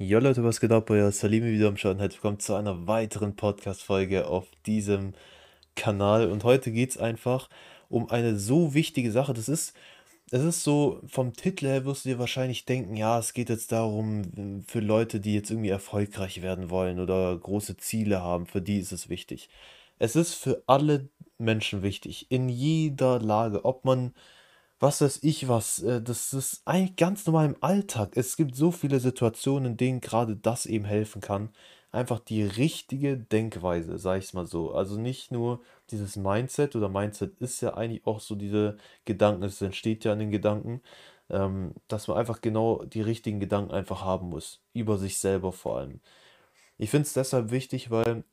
Jo Leute, was geht ab? Euer Salimi wieder am Start. Herzlich willkommen zu einer weiteren Podcast-Folge auf diesem Kanal. Und heute geht es einfach um eine so wichtige Sache. Das ist, es ist so, vom Titel her wirst du dir wahrscheinlich denken, ja, es geht jetzt darum, für Leute, die jetzt irgendwie erfolgreich werden wollen oder große Ziele haben, für die ist es wichtig. Es ist für alle Menschen wichtig, in jeder Lage, ob man was weiß ich was, äh, das ist eigentlich ganz normal im Alltag. Es gibt so viele Situationen, in denen gerade das eben helfen kann. Einfach die richtige Denkweise, sag ich's mal so. Also nicht nur dieses Mindset oder Mindset ist ja eigentlich auch so diese Gedanken, es entsteht ja in den Gedanken, ähm, dass man einfach genau die richtigen Gedanken einfach haben muss. Über sich selber vor allem. Ich finde es deshalb wichtig, weil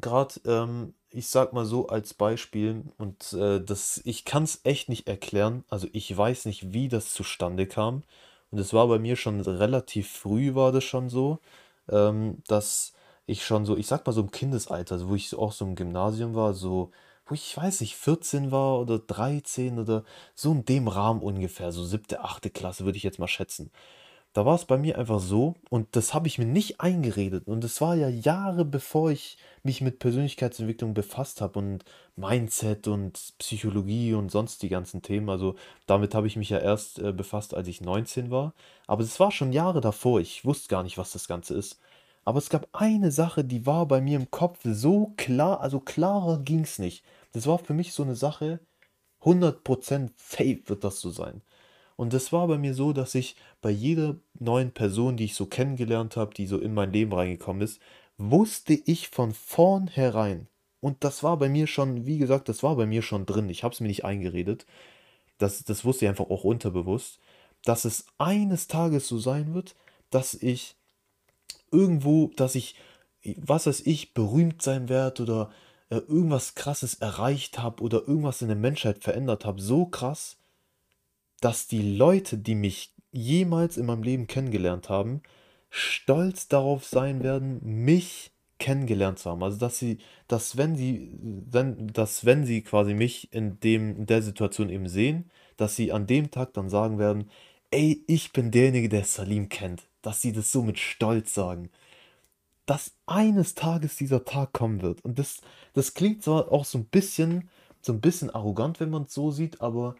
gerade, ähm, ich sag mal so als Beispiel, und äh, das, ich kann es echt nicht erklären, also ich weiß nicht, wie das zustande kam. Und es war bei mir schon relativ früh, war das schon so, ähm, dass ich schon so, ich sag mal so im Kindesalter, wo ich auch so im Gymnasium war, so, wo ich, weiß nicht, 14 war oder 13 oder so in dem Rahmen ungefähr, so siebte, achte Klasse würde ich jetzt mal schätzen. Da war es bei mir einfach so und das habe ich mir nicht eingeredet und es war ja Jahre bevor ich mich mit Persönlichkeitsentwicklung befasst habe und Mindset und Psychologie und sonst die ganzen Themen. Also damit habe ich mich ja erst äh, befasst, als ich 19 war. Aber es war schon Jahre davor. Ich wusste gar nicht, was das Ganze ist. Aber es gab eine Sache, die war bei mir im Kopf so klar, also klarer ging es nicht. Das war für mich so eine Sache, 100% safe wird das so sein. Und das war bei mir so, dass ich bei jeder neuen Person, die ich so kennengelernt habe, die so in mein Leben reingekommen ist, wusste ich von vornherein, und das war bei mir schon, wie gesagt, das war bei mir schon drin, ich habe es mir nicht eingeredet, das, das wusste ich einfach auch unterbewusst, dass es eines Tages so sein wird, dass ich irgendwo, dass ich, was weiß ich, berühmt sein werde oder äh, irgendwas Krasses erreicht habe oder irgendwas in der Menschheit verändert habe, so krass, dass die Leute, die mich jemals in meinem Leben kennengelernt haben, stolz darauf sein werden, mich kennengelernt zu haben. Also dass sie, dass wenn sie, wenn, dass wenn sie quasi mich in dem, in der Situation eben sehen, dass sie an dem Tag dann sagen werden, ey, ich bin derjenige, der Salim kennt. Dass sie das so mit Stolz sagen. Dass eines Tages dieser Tag kommen wird. Und das, das klingt zwar auch so ein bisschen, so ein bisschen arrogant, wenn man es so sieht, aber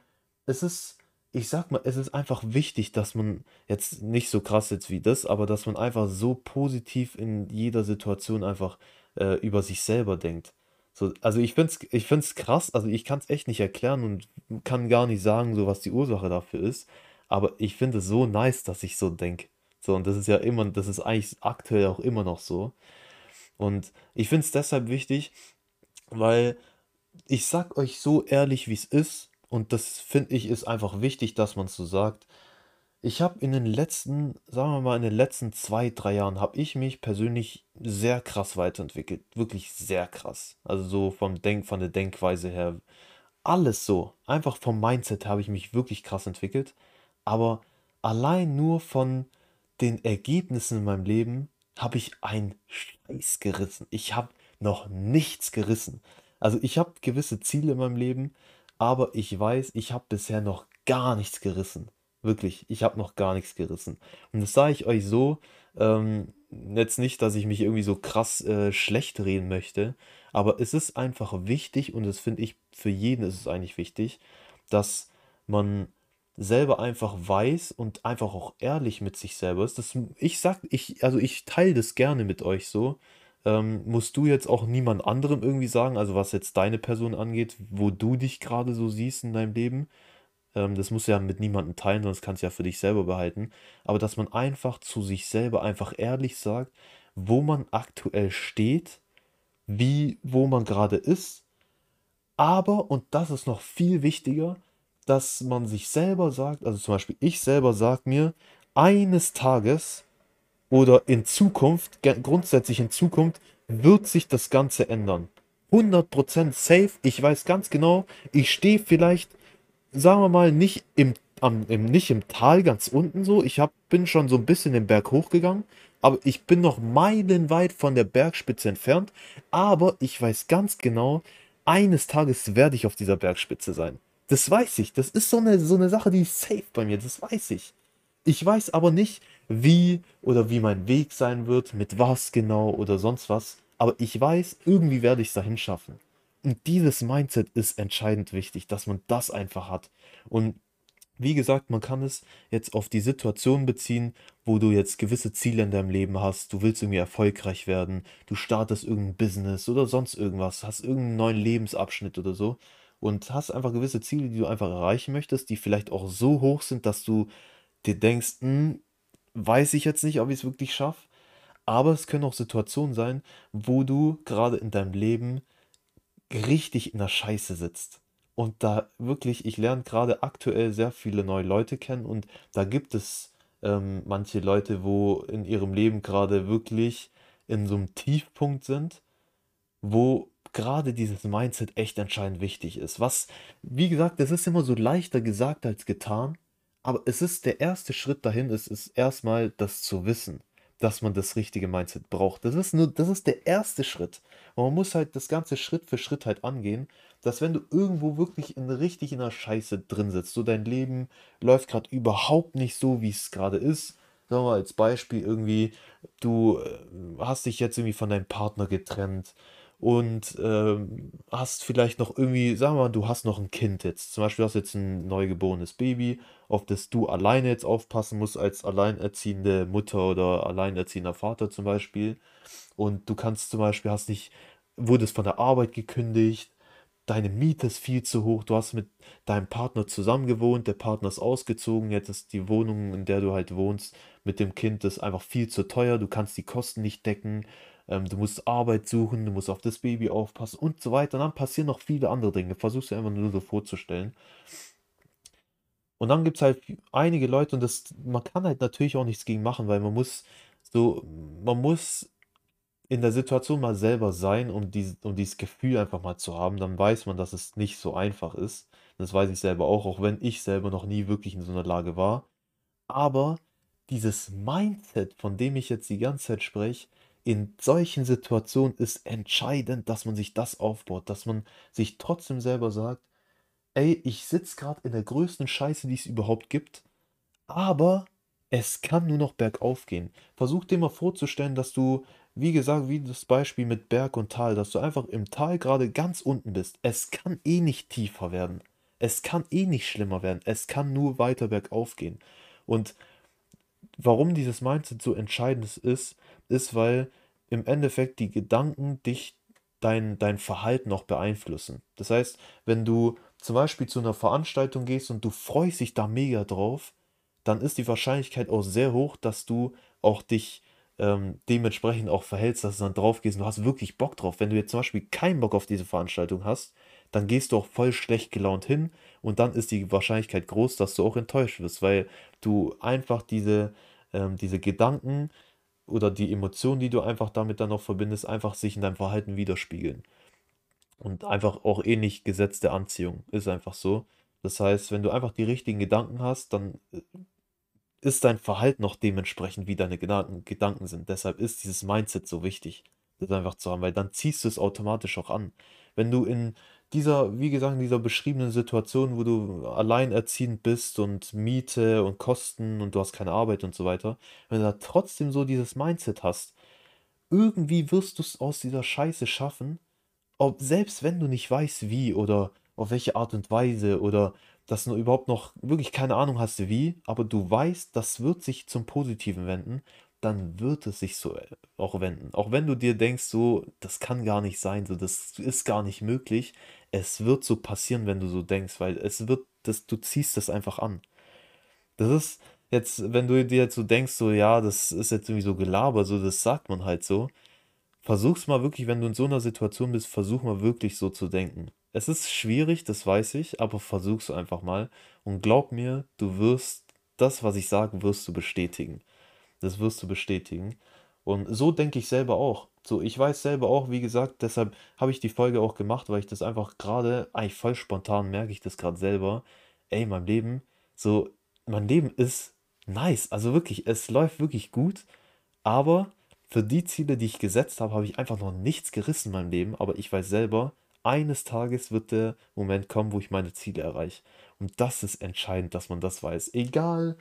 es ist, ich sag mal, es ist einfach wichtig, dass man jetzt nicht so krass jetzt wie das, aber dass man einfach so positiv in jeder Situation einfach äh, über sich selber denkt. So, also ich finde es ich find's krass, also ich kann es echt nicht erklären und kann gar nicht sagen, so was die Ursache dafür ist, aber ich finde es so nice, dass ich so denke. So, und das ist ja immer, das ist eigentlich aktuell auch immer noch so. Und ich finde es deshalb wichtig, weil ich sag euch so ehrlich, wie es ist, und das finde ich ist einfach wichtig, dass man es so sagt. Ich habe in den letzten, sagen wir mal, in den letzten zwei, drei Jahren habe ich mich persönlich sehr krass weiterentwickelt. Wirklich sehr krass. Also so vom Denk, von der Denkweise her. Alles so. Einfach vom Mindset habe ich mich wirklich krass entwickelt. Aber allein nur von den Ergebnissen in meinem Leben habe ich einen Scheiß gerissen. Ich habe noch nichts gerissen. Also ich habe gewisse Ziele in meinem Leben, aber ich weiß, ich habe bisher noch gar nichts gerissen. Wirklich, ich habe noch gar nichts gerissen. Und das sage ich euch so, ähm, jetzt nicht, dass ich mich irgendwie so krass äh, schlecht reden möchte, aber es ist einfach wichtig und das finde ich, für jeden ist es eigentlich wichtig, dass man selber einfach weiß und einfach auch ehrlich mit sich selber ist. Das, ich sag, ich, also ich teile das gerne mit euch so, ähm, musst du jetzt auch niemand anderem irgendwie sagen, also was jetzt deine Person angeht, wo du dich gerade so siehst in deinem Leben. Ähm, das musst du ja mit niemandem teilen, sonst kannst du ja für dich selber behalten. Aber dass man einfach zu sich selber einfach ehrlich sagt, wo man aktuell steht, wie, wo man gerade ist. Aber, und das ist noch viel wichtiger, dass man sich selber sagt, also zum Beispiel ich selber sage mir, eines Tages oder in Zukunft, grundsätzlich in Zukunft, wird sich das Ganze ändern. 100% safe. Ich weiß ganz genau, ich stehe vielleicht, sagen wir mal, nicht im, am, im, nicht im Tal ganz unten so. Ich hab, bin schon so ein bisschen den Berg hochgegangen, aber ich bin noch meilenweit von der Bergspitze entfernt. Aber ich weiß ganz genau, eines Tages werde ich auf dieser Bergspitze sein. Das weiß ich. Das ist so eine, so eine Sache, die ist safe bei mir. Das weiß ich. Ich weiß aber nicht, wie oder wie mein Weg sein wird, mit was genau oder sonst was. Aber ich weiß, irgendwie werde ich es dahin schaffen. Und dieses Mindset ist entscheidend wichtig, dass man das einfach hat. Und wie gesagt, man kann es jetzt auf die Situation beziehen, wo du jetzt gewisse Ziele in deinem Leben hast. Du willst irgendwie erfolgreich werden, du startest irgendein Business oder sonst irgendwas, hast irgendeinen neuen Lebensabschnitt oder so und hast einfach gewisse Ziele, die du einfach erreichen möchtest, die vielleicht auch so hoch sind, dass du dir denkst, hm, weiß ich jetzt nicht, ob ich es wirklich schaffe. Aber es können auch Situationen sein, wo du gerade in deinem Leben richtig in der Scheiße sitzt. Und da wirklich, ich lerne gerade aktuell sehr viele neue Leute kennen und da gibt es ähm, manche Leute, wo in ihrem Leben gerade wirklich in so einem Tiefpunkt sind, wo gerade dieses Mindset echt entscheidend wichtig ist. Was, wie gesagt, das ist immer so leichter gesagt als getan, aber es ist der erste Schritt dahin, es ist erstmal das zu wissen dass man das richtige Mindset braucht. Das ist nur, das ist der erste Schritt. Und man muss halt das Ganze Schritt für Schritt halt angehen, dass wenn du irgendwo wirklich in, richtig in der Scheiße drin sitzt, so dein Leben läuft gerade überhaupt nicht so, wie es gerade ist. Sagen wir mal als Beispiel irgendwie, du äh, hast dich jetzt irgendwie von deinem Partner getrennt und ähm, hast vielleicht noch irgendwie, sagen wir mal, du hast noch ein Kind jetzt. Zum Beispiel hast du jetzt ein neugeborenes Baby, auf das du alleine jetzt aufpassen musst als alleinerziehende Mutter oder alleinerziehender Vater zum Beispiel. Und du kannst zum Beispiel, hast nicht, wurdest von der Arbeit gekündigt, deine Miete ist viel zu hoch, du hast mit deinem Partner zusammen gewohnt, der Partner ist ausgezogen, jetzt ist die Wohnung, in der du halt wohnst, mit dem Kind ist einfach viel zu teuer, du kannst die Kosten nicht decken ähm, du musst Arbeit suchen, du musst auf das Baby aufpassen und so weiter. Und dann passieren noch viele andere Dinge. Versuchst du einfach nur so vorzustellen. Und dann gibt es halt einige Leute und das, man kann halt natürlich auch nichts gegen machen, weil man muss so, man muss in der Situation mal selber sein, um, dies, um dieses Gefühl einfach mal zu haben. Dann weiß man, dass es nicht so einfach ist. Das weiß ich selber auch, auch wenn ich selber noch nie wirklich in so einer Lage war. Aber dieses Mindset, von dem ich jetzt die ganze Zeit spreche, in solchen Situationen ist entscheidend, dass man sich das aufbaut, dass man sich trotzdem selber sagt, ey, ich sitze gerade in der größten Scheiße, die es überhaupt gibt, aber es kann nur noch bergauf gehen. Versuch dir mal vorzustellen, dass du, wie gesagt, wie das Beispiel mit Berg und Tal, dass du einfach im Tal gerade ganz unten bist. Es kann eh nicht tiefer werden. Es kann eh nicht schlimmer werden. Es kann nur weiter bergauf gehen. Und warum dieses Mindset so entscheidend ist, ist, weil im Endeffekt die Gedanken dich, dein, dein Verhalten auch beeinflussen. Das heißt, wenn du zum Beispiel zu einer Veranstaltung gehst und du freust dich da mega drauf, dann ist die Wahrscheinlichkeit auch sehr hoch, dass du auch dich ähm, dementsprechend auch verhältst, dass du dann drauf gehst und du hast wirklich Bock drauf. Wenn du jetzt zum Beispiel keinen Bock auf diese Veranstaltung hast, dann gehst du auch voll schlecht gelaunt hin und dann ist die Wahrscheinlichkeit groß, dass du auch enttäuscht wirst, weil du einfach diese, ähm, diese Gedanken oder die Emotionen, die du einfach damit dann noch verbindest, einfach sich in deinem Verhalten widerspiegeln. Und einfach auch ähnlich gesetzte Anziehung. Ist einfach so. Das heißt, wenn du einfach die richtigen Gedanken hast, dann äh, ist dein Verhalten noch dementsprechend, wie deine Gedanken, Gedanken sind. Deshalb ist dieses Mindset so wichtig, das einfach zu haben, weil dann ziehst du es automatisch auch an. Wenn du in dieser, wie gesagt, in dieser beschriebenen Situation, wo du alleinerziehend bist und Miete und Kosten und du hast keine Arbeit und so weiter, wenn du da trotzdem so dieses Mindset hast, irgendwie wirst du es aus dieser Scheiße schaffen, ob, selbst wenn du nicht weißt, wie oder auf welche Art und Weise oder dass du überhaupt noch wirklich keine Ahnung hast, wie, aber du weißt, das wird sich zum Positiven wenden dann wird es sich so äh, auch wenden. Auch wenn du dir denkst, so, das kann gar nicht sein, so, das ist gar nicht möglich. Es wird so passieren, wenn du so denkst, weil es wird, das, du ziehst das einfach an. Das ist jetzt, wenn du dir jetzt so denkst, so, ja, das ist jetzt irgendwie so Gelaber, so, das sagt man halt so. Versuch's mal wirklich, wenn du in so einer Situation bist, versuch mal wirklich so zu denken. Es ist schwierig, das weiß ich, aber versuch's einfach mal und glaub mir, du wirst das, was ich sage, wirst du bestätigen. Das wirst du bestätigen. Und so denke ich selber auch. So, ich weiß selber auch, wie gesagt, deshalb habe ich die Folge auch gemacht, weil ich das einfach gerade, eigentlich voll spontan merke ich das gerade selber. Ey, mein Leben, so, mein Leben ist nice. Also wirklich, es läuft wirklich gut. Aber für die Ziele, die ich gesetzt habe, habe ich einfach noch nichts gerissen in meinem Leben. Aber ich weiß selber, eines Tages wird der Moment kommen, wo ich meine Ziele erreiche. Und das ist entscheidend, dass man das weiß. Egal,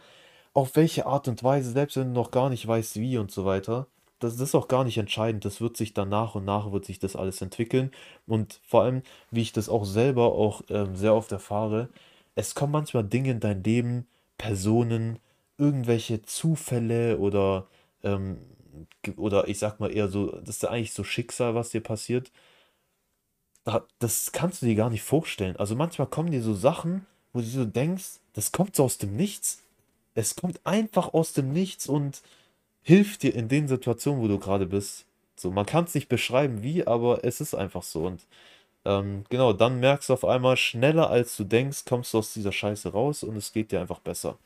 auf welche Art und Weise, selbst wenn du noch gar nicht weißt, wie und so weiter, das, das ist auch gar nicht entscheidend. Das wird sich dann nach und nach wird sich das alles entwickeln. Und vor allem, wie ich das auch selber auch ähm, sehr oft erfahre, es kommen manchmal Dinge in dein Leben, Personen, irgendwelche Zufälle oder, ähm, oder ich sag mal eher so, das ist eigentlich so Schicksal, was dir passiert. Da, das kannst du dir gar nicht vorstellen. Also manchmal kommen dir so Sachen, wo du so denkst, das kommt so aus dem Nichts. Es kommt einfach aus dem Nichts und hilft dir in den Situationen, wo du gerade bist. So, man kann es nicht beschreiben, wie, aber es ist einfach so. Und ähm, genau, dann merkst du auf einmal, schneller als du denkst, kommst du aus dieser Scheiße raus und es geht dir einfach besser.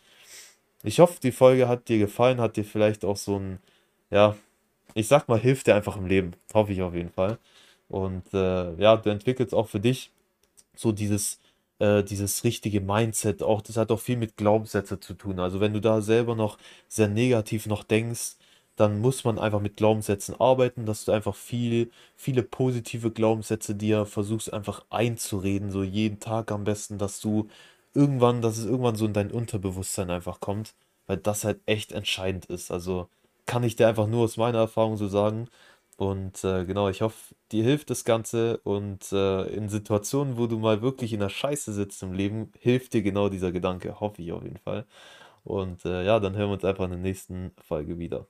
Ich hoffe, die Folge hat dir gefallen, hat dir vielleicht auch so ein, ja, ich sag mal, hilft dir einfach im Leben. Hoffe ich auf jeden Fall. Und äh, ja, du entwickelst auch für dich so dieses, äh, dieses richtige Mindset. Auch das hat auch viel mit Glaubenssätze zu tun. Also wenn du da selber noch sehr negativ noch denkst, dann muss man einfach mit Glaubenssätzen arbeiten, dass du einfach viel, viele positive Glaubenssätze dir versuchst einfach einzureden, so jeden Tag am besten, dass du irgendwann, dass es irgendwann so in dein Unterbewusstsein einfach kommt, weil das halt echt entscheidend ist. Also kann ich dir einfach nur aus meiner Erfahrung so sagen. Und äh, genau, ich hoffe, dir hilft das Ganze und äh, in Situationen, wo du mal wirklich in der Scheiße sitzt im Leben, hilft dir genau dieser Gedanke, hoffe ich auf jeden Fall. Und äh, ja, dann hören wir uns einfach in der nächsten Folge wieder.